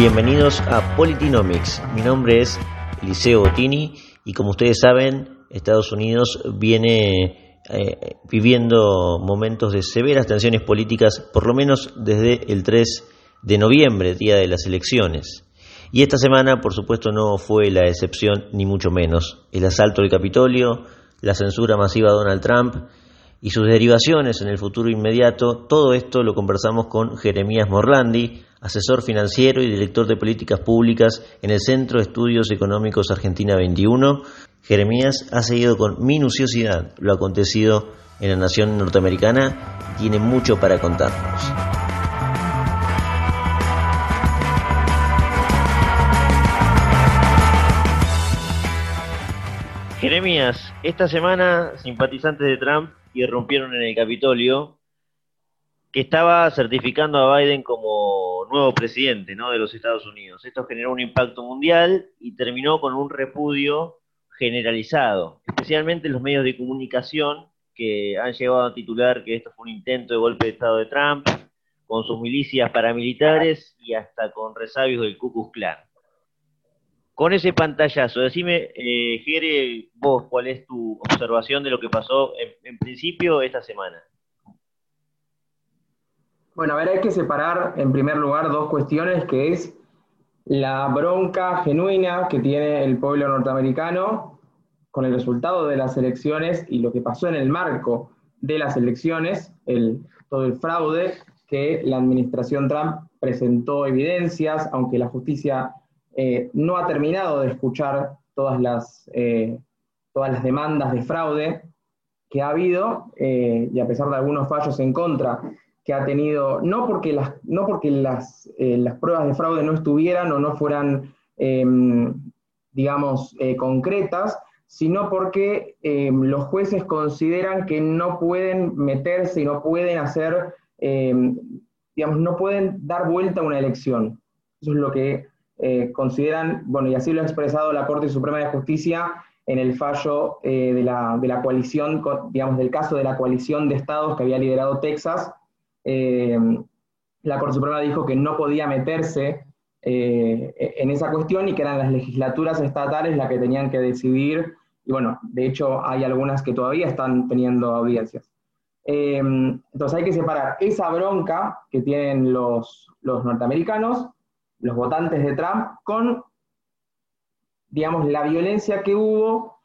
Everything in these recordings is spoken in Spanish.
Bienvenidos a Politinomics. Mi nombre es Eliseo Bottini y como ustedes saben, Estados Unidos viene eh, viviendo momentos de severas tensiones políticas, por lo menos desde el 3 de noviembre, día de las elecciones. Y esta semana, por supuesto, no fue la excepción, ni mucho menos. El asalto al Capitolio, la censura masiva de Donald Trump y sus derivaciones en el futuro inmediato, todo esto lo conversamos con Jeremías Morlandi, asesor financiero y director de políticas públicas en el Centro de Estudios Económicos Argentina 21. Jeremías ha seguido con minuciosidad lo acontecido en la nación norteamericana y tiene mucho para contarnos. Jeremías, esta semana simpatizantes de Trump irrumpieron en el Capitolio que estaba certificando a Biden como nuevo presidente ¿no? de los Estados Unidos. Esto generó un impacto mundial y terminó con un repudio generalizado, especialmente en los medios de comunicación que han llegado a titular que esto fue un intento de golpe de Estado de Trump, con sus milicias paramilitares y hasta con resabios del Ku Klux Klan. Con ese pantallazo, decime, eh, Jere, vos, ¿cuál es tu observación de lo que pasó en principio esta semana? Bueno, a ver, hay que separar en primer lugar dos cuestiones, que es la bronca genuina que tiene el pueblo norteamericano con el resultado de las elecciones y lo que pasó en el marco de las elecciones, el, todo el fraude que la administración Trump presentó evidencias, aunque la justicia eh, no ha terminado de escuchar todas las, eh, todas las demandas de fraude que ha habido, eh, y a pesar de algunos fallos en contra que ha tenido, no porque las, no porque las, eh, las pruebas de fraude no estuvieran o no fueran, em, digamos, eh, concretas, sino porque em, los jueces consideran que no pueden meterse y no pueden hacer, em, digamos, no pueden dar vuelta a una elección. Eso es lo que eh, consideran, bueno, y así lo ha expresado la Corte Suprema de Justicia en el fallo de la, de, la, coalición, digamos, del caso de la coalición de estados que había liderado Texas, eh, la Corte Suprema dijo que no podía meterse eh, en esa cuestión y que eran las legislaturas estatales las que tenían que decidir, y bueno, de hecho hay algunas que todavía están teniendo audiencias. Eh, entonces hay que separar esa bronca que tienen los, los norteamericanos, los votantes de Trump, con, digamos, la violencia que hubo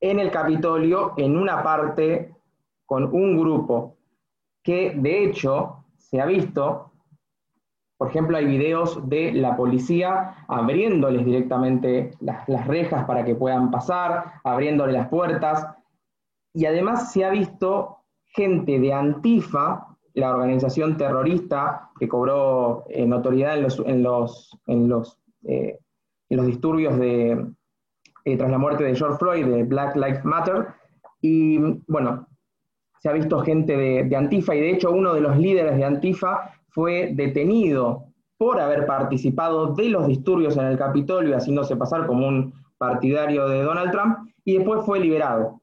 en el Capitolio en una parte con un grupo que de hecho se ha visto, por ejemplo, hay videos de la policía abriéndoles directamente las, rejas para que puedan pasar, abriéndoles las puertas, y además se ha visto gente de Antifa, la organización terrorista que cobró eh, notoriedad en los, en los, en los, eh, disturbios de, eh, tras la muerte de George Floyd, de Black Lives Matter, y bueno, se ha visto gente de, Antifa y de hecho uno de los líderes de Antifa fue detenido por haber participado de los disturbios en el Capitolio, haciéndose pasar como un partidario de Donald Trump, y después fue liberado.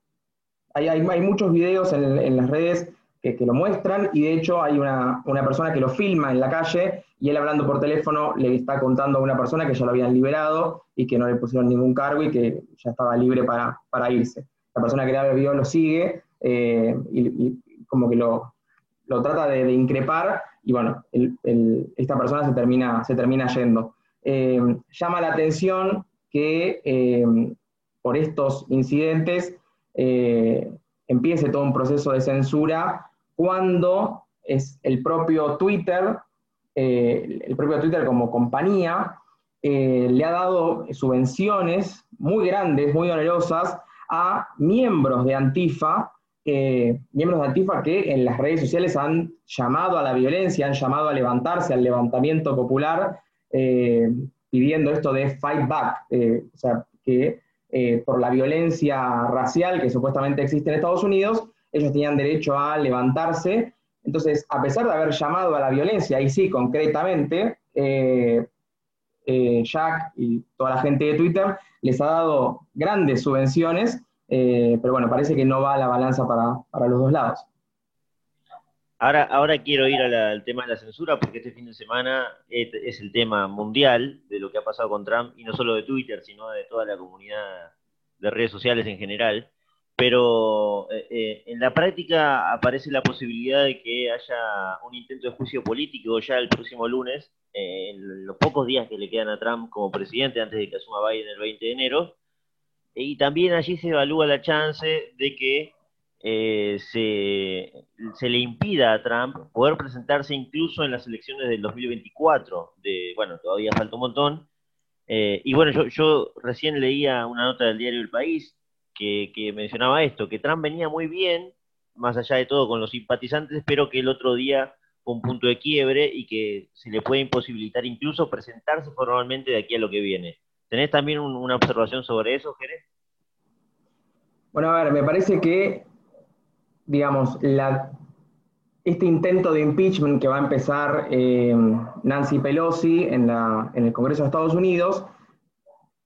Hay, hay, muchos videos en, las redes que, lo muestran, y de hecho hay una, persona que lo filma en la calle, y él hablando por teléfono le está contando a una persona que ya lo habían liberado y que no le pusieron ningún cargo y que ya estaba libre para, para irse. La persona que el video lo sigue eh, y, como que lo, lo trata de, increpar y bueno, esta persona se termina, se termina yendo. Eh, llama la atención que eh, por estos incidentes empiece todo un proceso de censura cuando es el propio Twitter, el propio Twitter como compañía, le ha dado subvenciones muy grandes, muy onerosas a miembros de Antifa miembros de Antifa que en las redes sociales han llamado a la violencia, han llamado a levantarse, al levantamiento popular, eh, pidiendo esto de fight back, eh, o sea, que eh, por la violencia racial que supuestamente existe en Estados Unidos, ellos tenían derecho a levantarse. Entonces, a pesar de haber llamado a la violencia, y sí, concretamente, Jack y toda la gente de Twitter les ha dado grandes subvenciones eh, pero bueno, parece que no va la balanza para, los dos lados. Ahora, ahora quiero ir al tema de la censura porque este fin de semana es, el tema mundial de lo que ha pasado con Trump y no solo de Twitter, sino de toda la comunidad de redes sociales en general. Pero eh, eh, en la práctica aparece la posibilidad de que haya un intento de juicio político ya el próximo lunes, en los pocos días que le quedan a Trump como presidente antes de que asuma Biden el 20 de enero. Y también allí se evalúa la chance de que eh, se, le impida a Trump poder presentarse incluso en las elecciones del 2024. De, bueno, todavía falta un montón. Eh, y bueno, yo, yo, recién leía una nota del diario El País que, mencionaba esto, que Trump venía muy bien, más allá de todo, con los simpatizantes, pero que el otro día fue un punto de quiebre y que se le puede imposibilitar incluso presentarse formalmente de aquí a lo que viene. ¿Tenés también una observación sobre eso, Jerez? Bueno, a ver, me parece que digamos, este intento de impeachment que va a empezar eh, Nancy Pelosi en, en el Congreso de Estados Unidos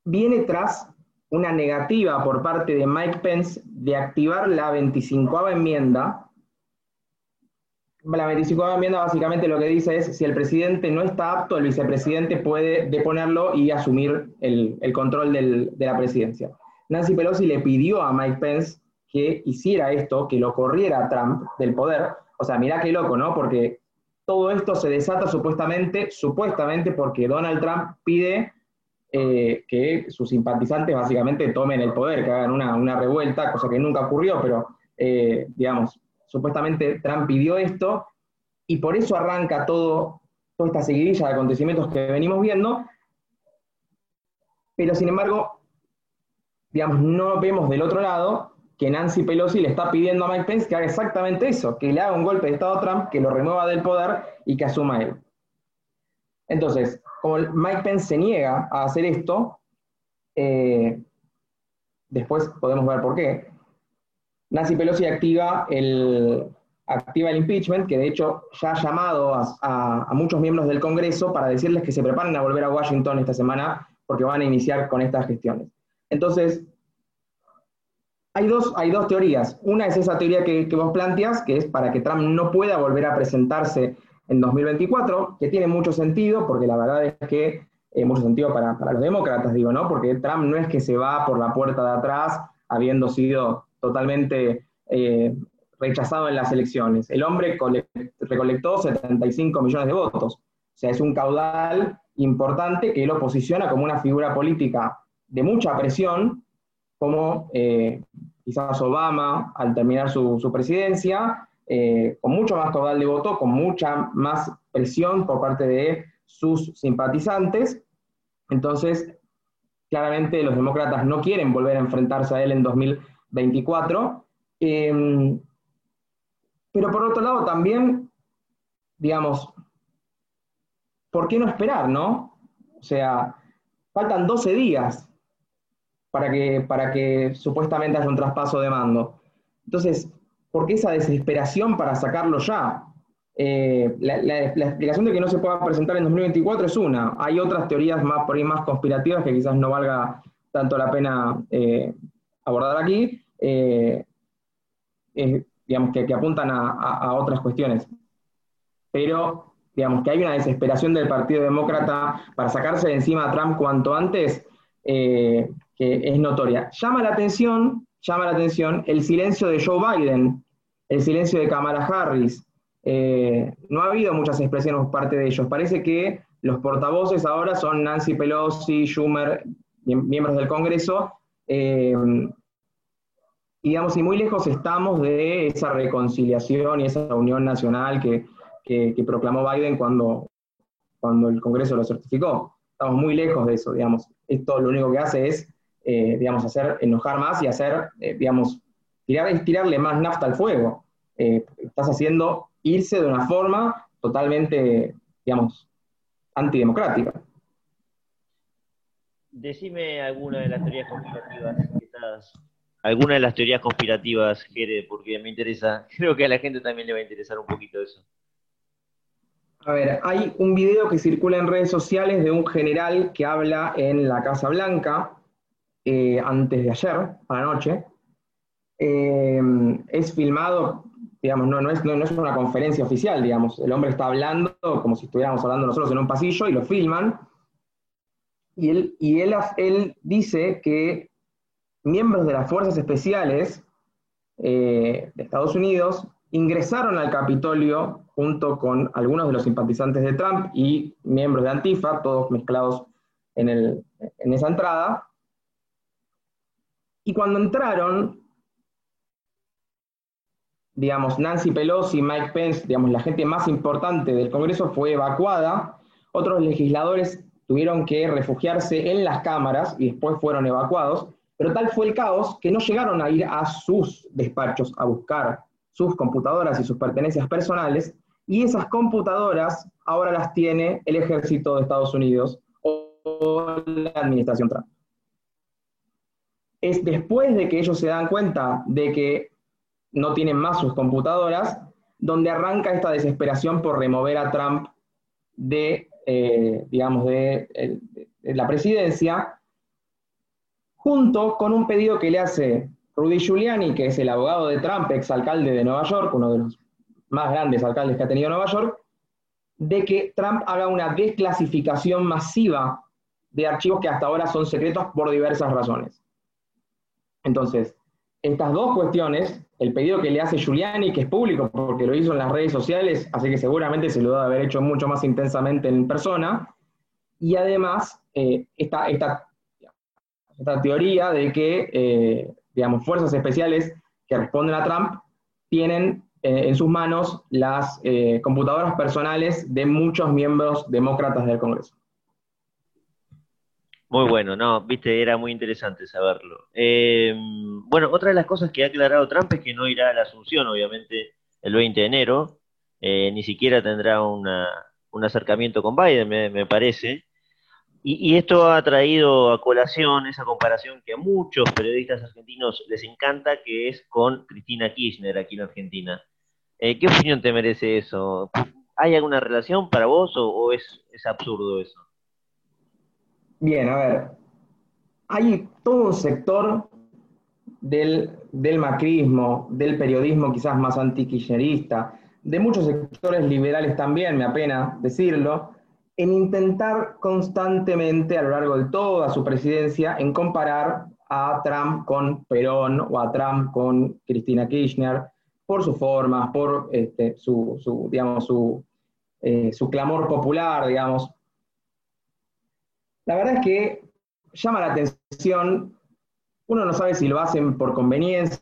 viene tras una negativa por parte de Mike Pence de activar la 25 enmienda. La 25 enmienda básicamente lo que dice es, si el presidente no está apto, el vicepresidente puede deponerlo y asumir el, control de la presidencia. Nancy Pelosi le pidió a Mike Pence que hiciera esto, que lo corriera Trump del poder. O sea, mirá qué loco, ¿no? Porque todo esto se desata supuestamente, supuestamente porque Donald Trump pide eh, que sus simpatizantes básicamente tomen el poder, que hagan una, revuelta, cosa que nunca ocurrió, pero eh, digamos, supuestamente Trump pidió esto y por eso arranca todo, toda esta seguidilla de acontecimientos que venimos viendo, pero sin embargo, digamos, no vemos del otro lado que Nancy Pelosi le está pidiendo a Mike Pence que haga exactamente eso, que le haga un golpe de Estado a Trump, que lo remueva del poder y que asuma él. Entonces, como Mike Pence se niega a hacer esto, eh, después podemos ver por qué, Nancy Pelosi activa el, activa el impeachment, que de hecho ya ha llamado a, muchos miembros del Congreso para decirles que se preparen a volver a Washington esta semana porque van a iniciar con estas gestiones. Entonces, hay dos, hay dos teorías. Una es esa teoría que, vos planteas, que es para que Trump no pueda volver a presentarse en 2024, que tiene mucho sentido, porque la verdad es que, eh, mucho sentido para, los demócratas, digo, ¿no? Porque Trump no es que se va por la puerta de atrás habiendo sido totalmente eh, rechazado en las elecciones. El hombre recolectó 75 millones de votos. O sea, es un caudal importante que lo posiciona como una figura política de mucha presión como eh, quizás Obama al terminar su, presidencia, eh, con mucho más caudal de voto, con mucha más presión por parte de sus simpatizantes. Entonces, claramente los demócratas no quieren volver a enfrentarse a él en 2024. Em, pero por otro lado también, digamos, ¿por qué no esperar, no? O sea, faltan 12 días para que, para que supuestamente haya un traspaso de mando. Entonces, ¿por qué esa desesperación para sacarlo ya? Eh, la, explicación de que no se pueda presentar en 2024 es una. Hay otras teorías más, por ahí más conspirativas que quizás no valga tanto la pena eh, abordar aquí, eh, digamos, que, que apuntan a, otras cuestiones. Pero, digamos, que hay una desesperación del Partido Demócrata para sacarse de encima a Trump cuanto antes, es notoria. Llama la atención, llama la atención el silencio de Joe Biden, el silencio de Kamala Harris. Eh, no ha habido muchas expresiones por parte de ellos. Parece que los portavoces ahora son Nancy Pelosi, Schumer, miembros del Congreso. Eh, y digamos, y muy lejos estamos de esa reconciliación y esa unión nacional que, proclamó Biden cuando, cuando el Congreso lo certificó. Estamos muy lejos de eso, digamos. Esto lo único que hace es eh, digamos, hacer enojar más y hacer, eh, digamos, tirar, tirarle más nafta al fuego. Eh, estás haciendo irse de una forma totalmente, digamos, antidemocrática. Decime alguna de las teorías conspirativas alguna de las teorías conspirativas, Jere, porque me interesa, creo que a la gente también le va a interesar un poquito eso. A ver, hay un video que circula en redes sociales de un general que habla en la Casa Blanca, eh, antes de ayer, a la noche. Eh, es filmado digamos, no, es, no, es una conferencia oficial, digamos, el hombre está hablando como si estuviéramos hablando nosotros en un pasillo y lo filman, y él, y él, él dice que miembros de las fuerzas especiales eh, de Estados Unidos ingresaron al Capitolio junto con algunos de los simpatizantes de Trump y miembros de Antifa, todos mezclados en, en esa entrada. Y cuando entraron, digamos, Nancy Pelosi, Mike Pence, digamos, la gente más importante del Congreso fue evacuada. Otros legisladores tuvieron que refugiarse en las cámaras y después fueron evacuados. Pero tal fue el caos que no llegaron a ir a sus despachos a buscar sus computadoras y sus pertenencias personales, y esas computadoras ahora las tiene el ejército de Estados Unidos o la administración Trump. Es después de que ellos se dan cuenta de que no tienen más sus computadoras, donde arranca esta desesperación por remover a Trump de, eh, digamos, de la presidencia, junto con un pedido que le hace Rudy Giuliani, que es el abogado de Trump, exalcalde de Nueva York, uno de los más grandes alcaldes que ha tenido Nueva York, de que Trump haga una desclasificación masiva de archivos que hasta ahora son secretos por diversas razones. Entonces, estas dos cuestiones, el pedido que le hace Giuliani, que es público porque lo hizo en las redes sociales, así que seguramente se lo debe haber hecho mucho más intensamente en persona, y además eh, esta, esta esta teoría de que, eh, digamos, fuerzas especiales que responden a Trump tienen eh, en sus manos las eh, computadoras personales de muchos miembros demócratas del Congreso. Muy bueno, no, viste, era muy interesante saberlo. bueno, otra de las cosas que ha aclarado Trump es que no irá a la Asunción, obviamente, el 20 de enero, ni siquiera tendrá un acercamiento con Biden, me parece. Y, esto ha traído a colación esa comparación que a muchos periodistas argentinos les encanta, que es con Cristina Kirchner aquí en Argentina. Eh, ¿Qué opinión te merece eso? ¿Hay alguna relación para vos o, es, absurdo eso? Bien, a ver. Hay todo un sector del, del macrismo, del periodismo quizás más antikirchnerista, de muchos sectores liberales también, me apena decirlo, en intentar constantemente a lo largo de toda su presidencia en comparar a Trump con Perón o a Trump con Cristina Kirchner por sus formas, por este, su, digamos, su, eh, su clamor popular, digamos. La verdad es que llama la atención, uno no sabe si lo hacen por conveniencia,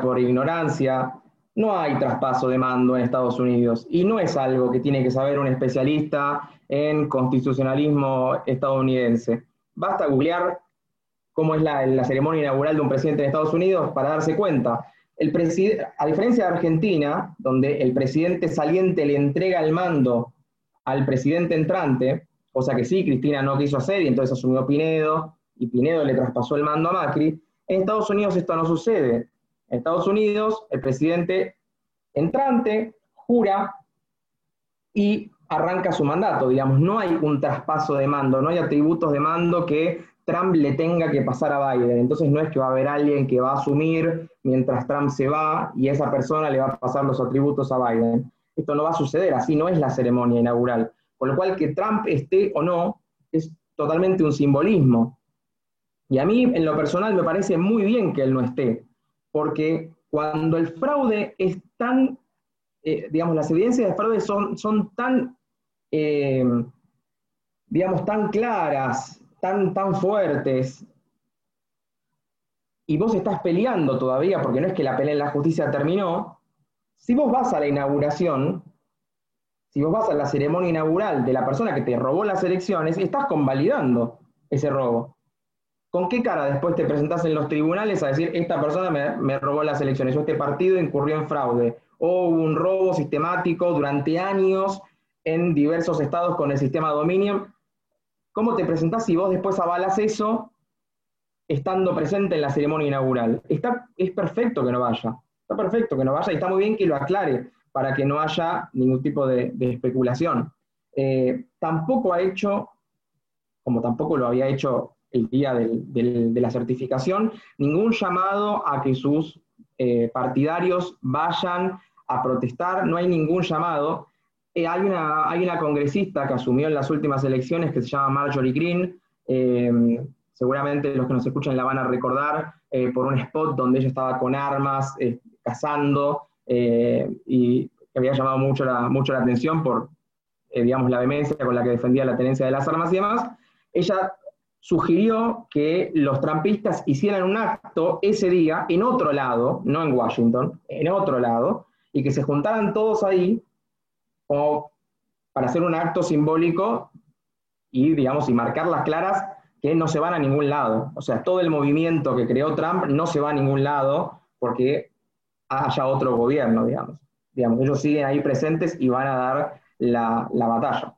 por ignorancia, no hay traspaso de mando en Estados Unidos y no es algo que tiene que saber un especialista en constitucionalismo estadounidense. Basta googlear cómo es la, ceremonia inaugural de un presidente de Estados Unidos para darse cuenta. El a diferencia de Argentina, donde el presidente saliente le entrega el mando al presidente entrante, cosa que sí, Cristina no quiso hacer y entonces asumió Pinedo y Pinedo le traspasó el mando a Macri, en Estados Unidos esto no sucede. En Estados Unidos, el presidente entrante jura y arranca su mandato, digamos, no hay un traspaso de mando, no hay atributos de mando que Trump le tenga que pasar a Biden. Entonces no es que va a haber alguien que va a asumir mientras Trump se va y esa persona le va a pasar los atributos a Biden. Esto no va a suceder, así no es la ceremonia inaugural. Con lo cual que Trump esté o no es totalmente un simbolismo. Y a mí en lo personal me parece muy bien que él no esté, porque cuando el fraude es tan, eh, digamos, las evidencias de fraude son, son tan, eh, digamos, tan claras, tan, tan fuertes, y vos estás peleando todavía, porque no es que la pelea en la justicia terminó, si vos vas a la inauguración, si vos vas a la ceremonia inaugural de la persona que te robó las elecciones, estás convalidando ese robo. ¿Con qué cara después te presentás en los tribunales a decir, esta persona me, robó las elecciones o este partido incurrió en fraude? O hubo un robo sistemático durante años en diversos estados con el sistema Dominion. ¿Cómo te presentás si vos después avalas eso estando presente en la ceremonia inaugural? Está, es perfecto que no vaya. Está perfecto que no vaya y está muy bien que lo aclare para que no haya ningún tipo de, especulación. Eh, tampoco ha hecho, como tampoco lo había hecho el día de la certificación, ningún llamado a que sus eh, partidarios vayan a protestar, no hay ningún llamado. Eh, hay, una, congresista que asumió en las últimas elecciones que se llama Marjorie Green, eh, seguramente los que nos escuchan la van a recordar eh, por un spot donde ella estaba con armas, cazando, y que había llamado mucho la, mucho la atención por, digamos, la vehemencia con la que defendía la tenencia de las armas y demás. Ella sugirió que los trampistas hicieran un acto ese día en otro lado, no en Washington, en otro lado, y que se juntaran todos ahí como para hacer un acto simbólico y, digamos, y marcar las claras que no se van a ningún lado. O sea, todo el movimiento que creó Trump no se va a ningún lado porque haya otro gobierno, digamos. digamos ellos siguen ahí presentes y van a dar la, la batalla.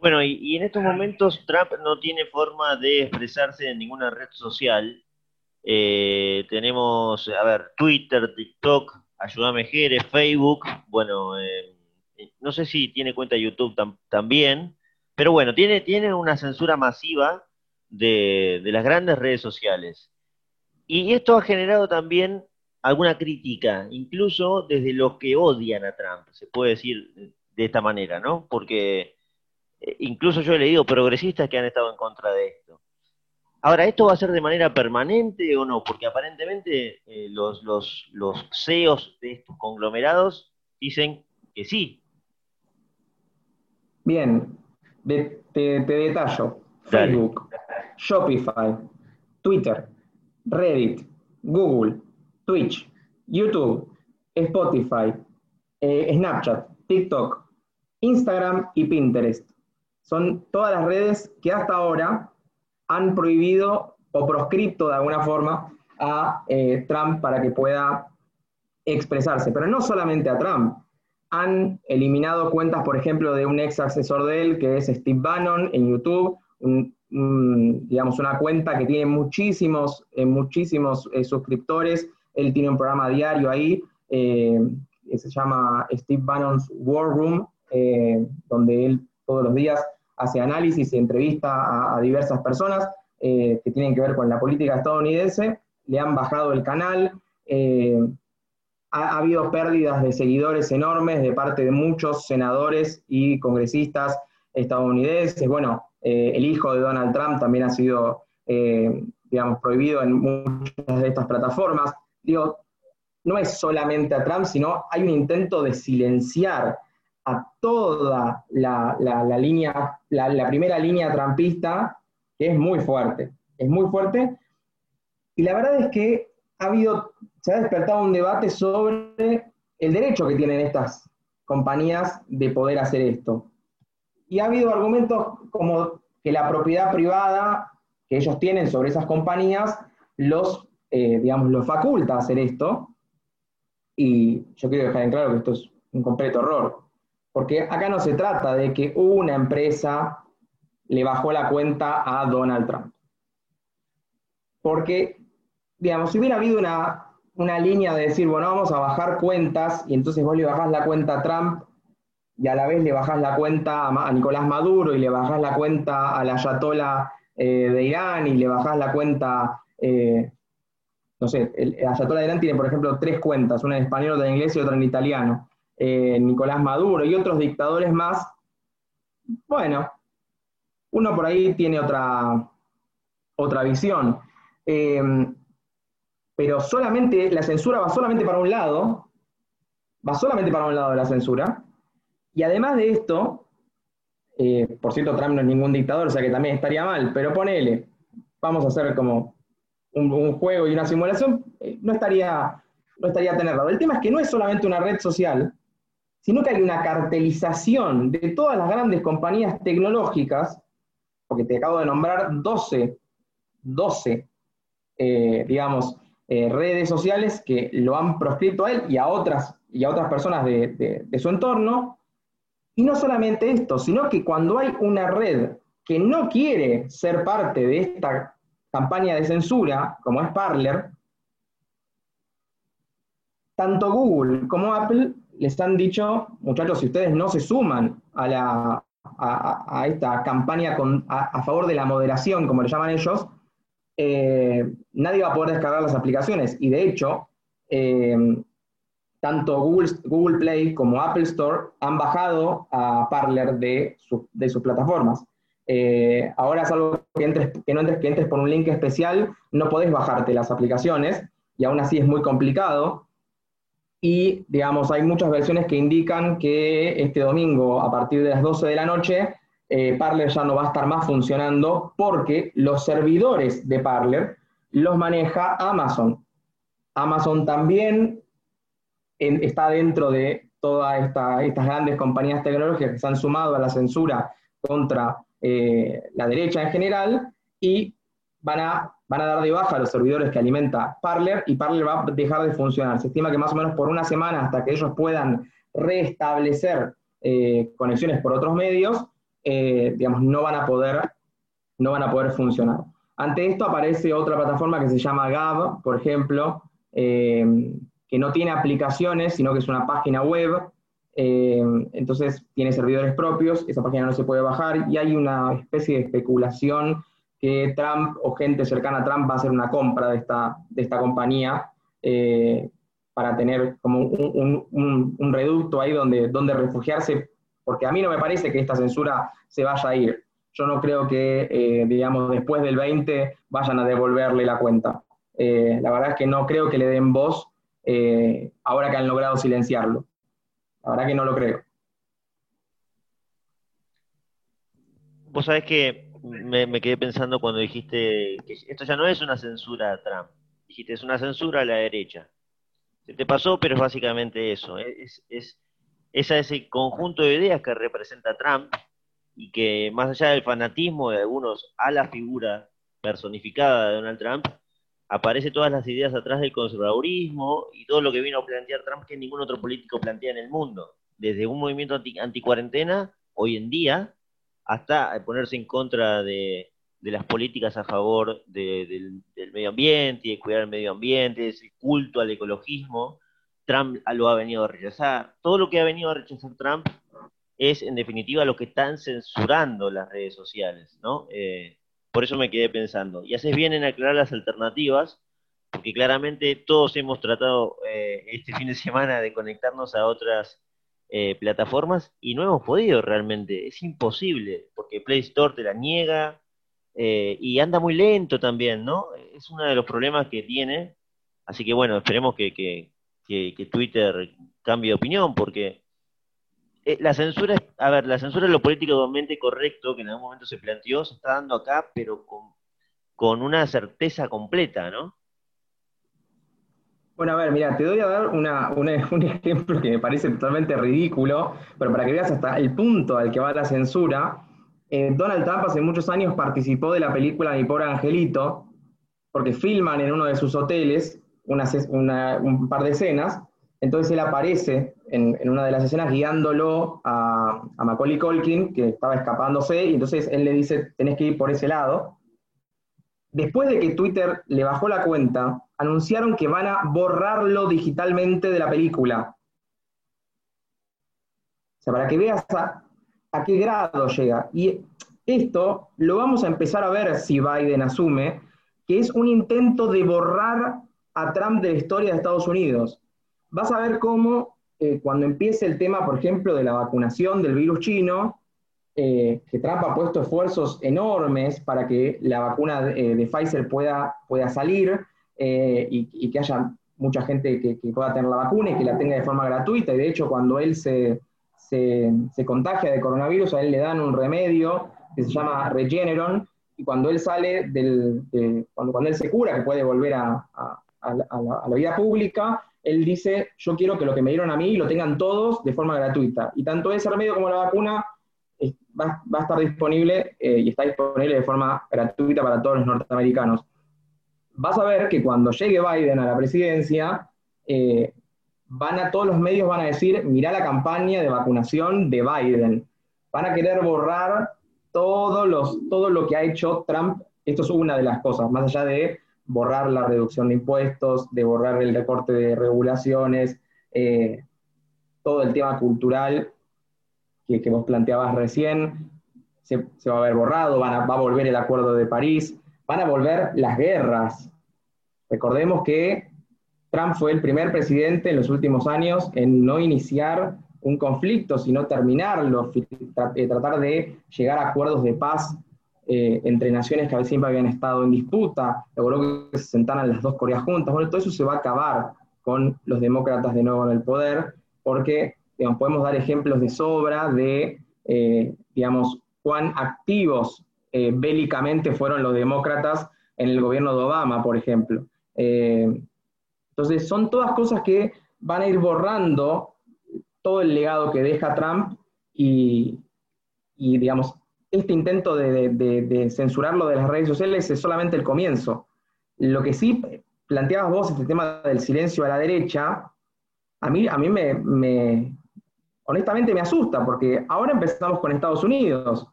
Bueno, y, en estos momentos Trump no tiene forma de expresarse en ninguna red social. Eh, tenemos, a ver, Twitter, TikTok, Ayúdame Jere, Facebook, bueno, eh, no sé si tiene cuenta YouTube también, pero bueno, tiene, tiene una censura masiva de, de las grandes redes sociales. Y esto ha generado también alguna crítica, incluso desde los que odian a Trump, se puede decir de esta manera, ¿no? Porque eh, incluso yo he leído progresistas que han estado en contra de esto. Ahora, ¿esto va a ser de manera permanente o no? Porque aparentemente eh, los, los, los CEOs de estos conglomerados dicen que sí. Bien, te, detallo. Facebook, Shopify, Twitter, Reddit, Google, Twitch, YouTube, Spotify, eh, Snapchat, TikTok, Instagram y Pinterest son todas las redes que hasta ahora han prohibido o proscripto de alguna forma a eh, Trump para que pueda expresarse. Pero no solamente a Trump. Han eliminado cuentas, por ejemplo, de un ex asesor de él, que es Steve Bannon, en YouTube, digamos, una cuenta que tiene muchísimos, eh, muchísimos eh, suscriptores. Él tiene un programa diario ahí, que se llama Steve Bannon's War Room, donde él todos los días hace análisis y entrevista a, diversas personas eh, que tienen que ver con la política estadounidense, le han bajado el canal, eh, ha, habido pérdidas de seguidores enormes de parte de muchos senadores y congresistas estadounidenses. Bueno, eh, el hijo de Donald Trump también ha sido, digamos, prohibido en muchas de estas plataformas. Digo, no es solamente a Trump, sino hay un intento de silenciar a toda la, línea, la, primera línea trampista, que es muy fuerte, es muy fuerte. Y la verdad es que ha habido, se ha despertado un debate sobre el derecho que tienen estas compañías de poder hacer esto. Y ha habido argumentos como que la propiedad privada que ellos tienen sobre esas compañías los, eh, digamos, los faculta a hacer esto. Y yo quiero dejar en claro que esto es un completo error. Porque acá no se trata de que una empresa le bajó la cuenta a Donald Trump. Porque, digamos, si hubiera habido una, línea de decir, bueno, vamos a bajar cuentas, y entonces vos le bajás la cuenta a Trump, y a la vez le bajás la cuenta a, Nicolás Maduro, y le bajás la cuenta a la Ayatollah eh, de Irán, y le bajás la cuenta, eh, no sé, el, Ayatollah de Irán tiene, por ejemplo, tres cuentas, una en español, otra en inglés y otra en italiano. Eh, Nicolás Maduro y otros dictadores más, bueno, uno por ahí tiene otra, otra visión. Eh, pero solamente, la censura va solamente para un lado, va solamente para un lado de la censura, y además de esto, eh, por cierto, Trump no es ningún dictador, o sea que también estaría mal, pero ponele, vamos a hacer como un, juego y una simulación, no estaría, no estaría tenerlo. El tema es que no es solamente una red social, sino que hay una cartelización de todas las grandes compañías tecnológicas, porque te acabo de nombrar 12, 12, eh, digamos, eh, redes sociales que lo han proscrito a él y a otras, y a otras personas de, de su entorno. Y no solamente esto, sino que cuando hay una red que no quiere ser parte de esta campaña de censura, como es Parler, tanto Google como Apple les han dicho, muchachos, si ustedes no se suman a, la, a, esta campaña a, favor de la moderación, como le llaman ellos, eh, nadie va a poder descargar las aplicaciones. Y de hecho, eh, tanto Google, Google Play como Apple Store han bajado a Parler de, de sus plataformas. Eh, ahora es algo que, entres, que no entres, que entres por un link especial, no podés bajarte las aplicaciones y aún así es muy complicado. Y, digamos, hay muchas versiones que indican que este domingo, a partir de las 12 de la noche, eh, Parler ya no va a estar más funcionando porque los servidores de Parler los maneja Amazon. Amazon también está dentro de todas estas grandes compañías tecnológicas que se han sumado a la censura contra eh, la derecha en general y van a, van a dar de baja los servidores que alimenta Parler y Parler va a dejar de funcionar. Se estima que más o menos por una semana hasta que ellos puedan restablecer eh, conexiones por otros medios, eh, digamos, no van, a poder, no van a poder funcionar. Ante esto aparece otra plataforma que se llama Gab, por ejemplo, que no tiene aplicaciones, sino que es una página web eh, entonces tiene servidores propios, esa página no se puede bajar y hay una especie de especulación que Trump o gente cercana a Trump va a hacer una compra de esta, de esta compañía eh, para tener como un, reducto ahí donde, donde refugiarse, porque a mí no me parece que esta censura se vaya a ir. Yo no creo que, eh, digamos, después del 20 vayan a devolverle la cuenta. la verdad es que no creo que le den voz ahora que han logrado silenciarlo. La verdad que no lo creo. Vos sabés que me, quedé pensando cuando dijiste que esto ya no es una censura a Trump. Dijiste, es una censura a la derecha. Se te pasó, pero es básicamente eso. Es, es, es ese conjunto de ideas que representa Trump y que más allá del fanatismo de algunos a la figura personificada de Donald Trump, aparece todas las ideas atrás del conservadurismo y todo lo que vino a plantear Trump que ningún otro político plantea en el mundo, desde un movimiento anti, anticuarentena hoy en día hasta ponerse en contra de, las políticas a favor del, medio ambiente y de cuidar el medio ambiente, ese culto al ecologismo. Trump lo ha venido a rechazar. Todo lo que ha venido a rechazar Trump es, en definitiva, lo que están censurando las redes sociales, ¿no? Eh, por eso me quedé pensando. Y haces bien en aclarar las alternativas, porque claramente todos hemos tratado eh, este fin de semana de conectarnos a otras eh, plataformas y no hemos podido realmente. Es imposible, porque Play Store te la niega eh, y anda muy lento también, ¿no? Es uno de los problemas que tiene. Así que bueno, esperemos que, que Twitter cambie de opinión, porque eh, la censura, a ver, la censura es lo políticamente correcto que en algún momento se planteó, se está dando acá, pero con, una certeza completa, ¿no? Bueno, a ver, mira, te doy a dar un ejemplo que me parece totalmente ridículo, pero para que veas hasta el punto al que va la censura. Eh, Donald Trump hace muchos años participó de la película Mi pobre angelito, porque filman en uno de sus hoteles un par de escenas, entonces él aparece en, una de las escenas guiándolo a, Macaulay Culkin, que estaba escapándose, y entonces él le dice, tenés que ir por ese lado. Después de que Twitter le bajó la cuenta, anunciaron que van a borrarlo digitalmente de la película. O sea, para que veas a, qué grado llega. Y esto lo vamos a empezar a ver si Biden asume, que es un intento de borrar a Trump de la historia de Estados Unidos vas a ver cómo eh, cuando empiece el tema, por ejemplo, de la vacunación del virus chino, eh, que Trump ha puesto esfuerzos enormes para que la vacuna de, eh, Pfizer pueda, pueda salir y, que haya mucha gente que, pueda tener la vacuna y que la tenga de forma gratuita. Y de hecho, cuando él se, contagia de coronavirus, a él le dan un remedio que se llama Regeneron, y cuando él sale del, cuando, cuando él se cura, que puede volver a, la, vida pública, él dice, yo quiero que lo que me dieron a mí lo tengan todos de forma gratuita. Y tanto ese remedio como la vacuna va, a estar disponible eh, y está disponible de forma gratuita para todos los norteamericanos. Vas a ver que cuando llegue Biden a la presidencia, eh, van a todos los medios van a decir, mirá la campaña de vacunación de Biden. Van a querer borrar todos los, todo lo que ha hecho Trump. Esto es una de las cosas, más allá de borrar la reducción de impuestos, de borrar el recorte de regulaciones, eh, todo el tema cultural que, vos planteabas recién, se, va a ver borrado, va a volver el Acuerdo de París, van a volver las guerras. Recordemos que Trump fue el primer presidente en los últimos años en no iniciar un conflicto, sino terminarlo, eh, tratar de llegar a acuerdos de paz eh, entre naciones que siempre habían estado en disputa, logró que se sentaran las dos Coreas juntas. Bueno, todo eso se va a acabar con los demócratas de nuevo en el poder, porque podemos dar ejemplos de sobra de, eh, digamos, cuán activos bélicamente fueron los demócratas en el gobierno de Obama, por ejemplo. entonces, son todas cosas que van a ir borrando todo el legado que deja Trump y, digamos, este intento de, censurarlo de las redes sociales es solamente el comienzo. Lo que sí planteabas vos, este tema del silencio a la derecha, a mí, a mí me, honestamente me asusta, porque ahora empezamos con Estados Unidos,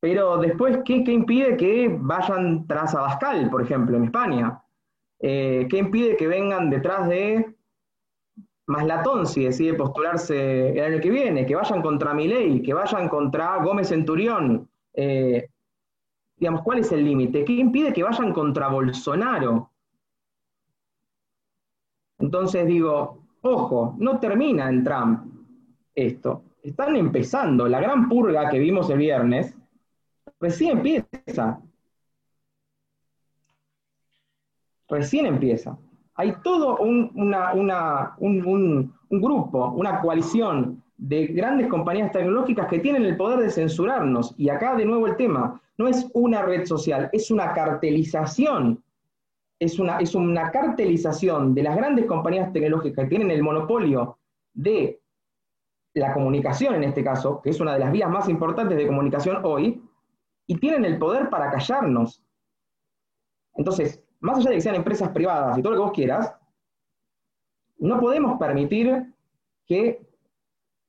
pero después, ¿qué, impide que vayan tras Abascal, por ejemplo, en España? Eh, ¿Qué impide que vengan detrás de Maslatón, si decide postularse el año que viene, que vayan contra Milei, que vayan contra Gómez Centurión. Eh, digamos, ¿cuál es el límite? ¿Qué impide que vayan contra Bolsonaro? Entonces digo, ojo, no termina en Trump esto. Están empezando. La gran purga que vimos el viernes recién empieza. Recién empieza hay todo un, grupo, una coalición de grandes compañías tecnológicas que tienen el poder de censurarnos. Y acá de nuevo el tema, no es una red social, es una cartelización. Es una, es una cartelización de las grandes compañías tecnológicas que tienen el monopolio de la comunicación en este caso, que es una de las vías más importantes de comunicación hoy, y tienen el poder para callarnos. Entonces, más allá de que sean empresas privadas y todo lo que vos quieras, no podemos permitir que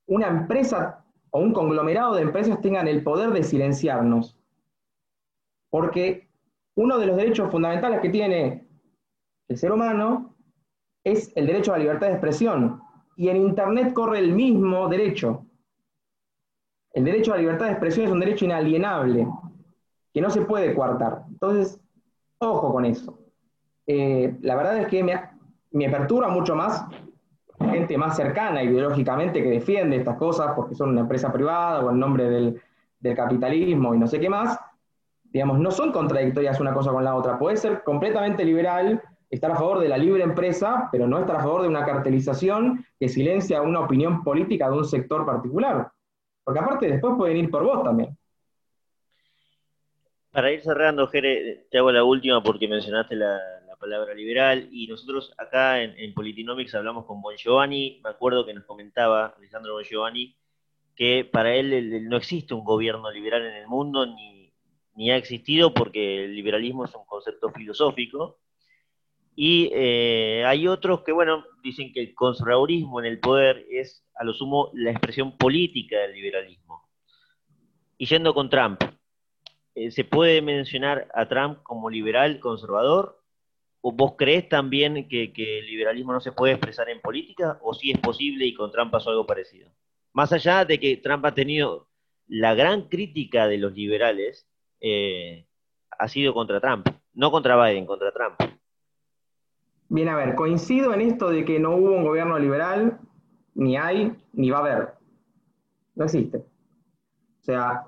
una empresa o un conglomerado de empresas tengan el poder de silenciarnos. Porque uno de los derechos fundamentales que tiene el ser humano es el derecho a la libertad de expresión. Y en Internet corre el mismo derecho. El derecho a la libertad de expresión es un derecho inalienable, que no se puede coartar. Entonces, ojo con eso. Eh, la verdad es que me, perturba mucho más gente más cercana ideológicamente que defiende estas cosas porque son una empresa privada o en nombre del, capitalismo y no sé qué más, digamos, no son contradictorias una cosa con la otra. Puede ser completamente liberal, estar a favor de la libre empresa, pero no estar a favor de una cartelización que silencia una opinión política de un sector particular. Porque aparte después pueden ir por vos también. Para ir cerrando, Jere, te hago la última porque mencionaste la, palabra liberal, y nosotros acá en, Politinomics hablamos con Bon Giovanni, me acuerdo que nos comentaba Alessandro Bon Giovanni que para él no existe un gobierno liberal en el mundo, ni, ni, ha existido porque el liberalismo es un concepto filosófico, y eh, hay otros que, bueno, dicen que el conservadurismo en el poder es a lo sumo la expresión política del liberalismo. Y yendo con Trump, eh, ¿se puede mencionar a Trump como liberal conservador ¿O vos crees también que, el liberalismo no se puede expresar en política? ¿O sí es posible y con Trump pasó algo parecido? Más allá de que Trump ha tenido la gran crítica de los liberales, eh, ha sido contra Trump, no contra Biden, contra Trump. Bien, a ver, coincido en esto de que no hubo un gobierno liberal, ni hay, ni va a haber. No existe. O sea,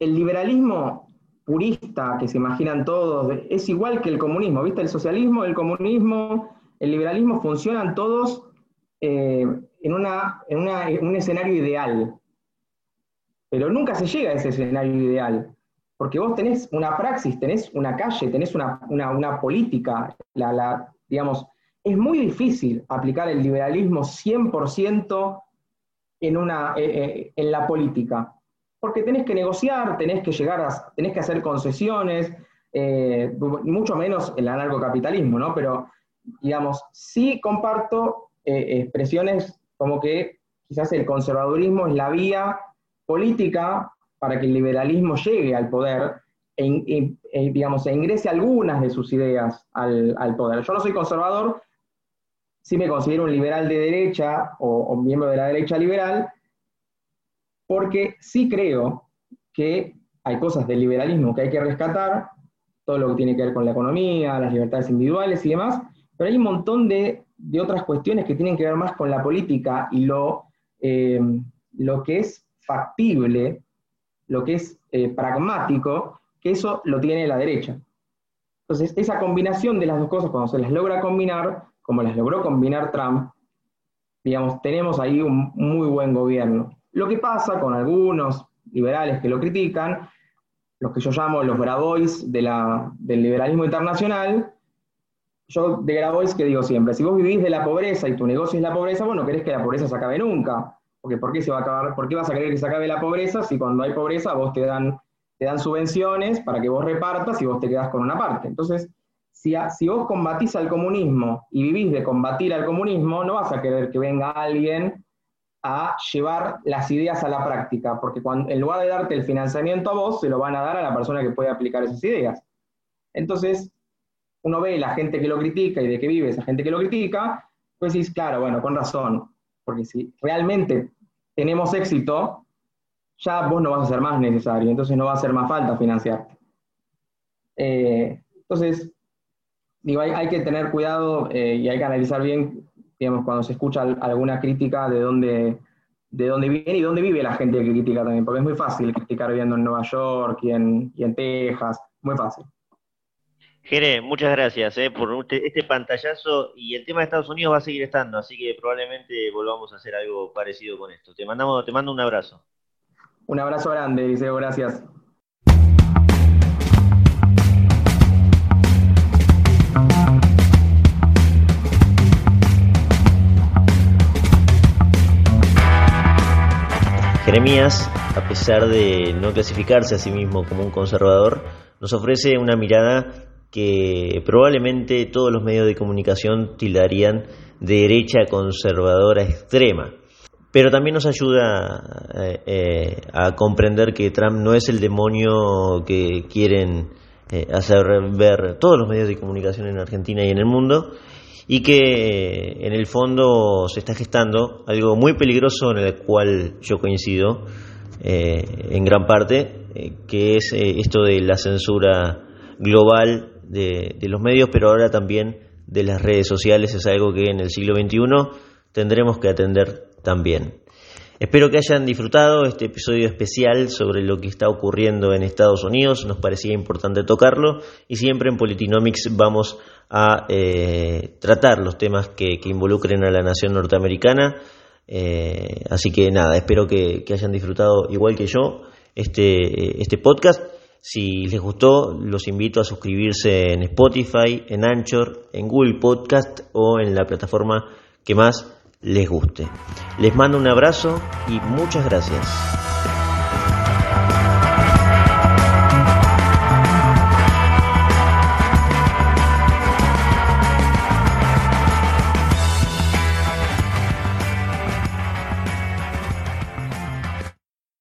el liberalismo purista que se imaginan todos, es igual que el comunismo, ¿viste? El socialismo, el comunismo, el liberalismo funcionan todos eh, en, una, en, un escenario ideal. Pero nunca se llega a ese escenario ideal, porque vos tenés una praxis, tenés una calle, tenés una, política, la, la, digamos, es muy difícil aplicar el liberalismo 100% en, una, eh, eh, en la política porque tenés que negociar, tenés que llegar tenés que hacer concesiones, eh, mucho menos el anarcocapitalismo, ¿no? Pero, digamos, sí comparto eh, expresiones como que quizás el conservadurismo es la vía política para que el liberalismo llegue al poder e, e digamos, e ingrese algunas de sus ideas al, poder. Yo no soy conservador, sí me considero un liberal de derecha o miembro de la derecha liberal, porque sí creo que hay cosas del liberalismo que hay que rescatar, todo lo que tiene que ver con la economía, las libertades individuales y demás, Pero hay un montón de, otras cuestiones que tienen que ver más con la política y lo, eh, lo que es factible, lo que es eh, pragmático, que eso lo tiene la derecha. Entonces, esa combinación de las dos cosas, cuando se las logra combinar, como las logró combinar Trump, digamos, tenemos ahí un muy buen gobierno. Lo que pasa con algunos liberales que lo critican, los que yo llamo los Grabois de del liberalismo internacional, yo de Grabois que digo siempre, si vos vivís de la pobreza y tu negocio es la pobreza, vos no querés que la pobreza se acabe nunca. Porque ¿por qué, se va a acabar, ¿por qué vas a querer que se acabe la pobreza si cuando hay pobreza vos te dan, te dan subvenciones para que vos repartas y vos te quedás con una parte? Entonces, si, si vos combatís al comunismo y vivís de combatir al comunismo, no vas a querer que venga alguien a llevar las ideas a la práctica, porque cuando, en lugar de darte el financiamiento a vos, se lo van a dar a la persona que puede aplicar esas ideas. Entonces, uno ve la gente que lo critica y de qué vive esa gente que lo critica, pues decís, claro, bueno, con razón, porque si realmente tenemos éxito, ya vos no vas a ser más necesario, entonces no va a hacer más falta financiarte. Eh, entonces, digo, hay, que tener cuidado eh, y hay que analizar bien, digamos, cuando se escucha alguna crítica de dónde, de dónde viene y dónde vive la gente que critica también, porque es muy fácil criticar viviendo en Nueva York y en, y en Texas, muy fácil. Jere, muchas gracias eh, por este pantallazo y el tema de Estados Unidos va a seguir estando, así que probablemente volvamos a hacer algo parecido con esto. Te mandamos, te mando un abrazo. Un abrazo grande, Eliseo, gracias. Jeremías, a pesar de no clasificarse a sí mismo como un conservador, nos ofrece una mirada que probablemente todos los medios de comunicación tildarían de derecha conservadora extrema. Pero también nos ayuda eh, eh, a comprender que Trump no es el demonio que quieren eh, hacer ver todos los medios de comunicación en Argentina y en el mundo, y que en el fondo se está gestando algo muy peligroso en el cual yo coincido en gran parte, que es esto de la censura global de, los medios, pero ahora también de las redes sociales. Es algo que en el siglo XXI tendremos que atender también. Espero que hayan disfrutado este episodio especial sobre lo que está ocurriendo en Estados Unidos. Nos parecía importante tocarlo y siempre en Politinomics vamos a eh, tratar los temas que, involucren a la nación norteamericana. Eh, así que nada, espero que, que, hayan disfrutado igual que yo este, este podcast. Si les gustó, los invito a suscribirse en Spotify, en Anchor, en Google Podcast o en la plataforma que más les guste. Les mando un abrazo y muchas gracias.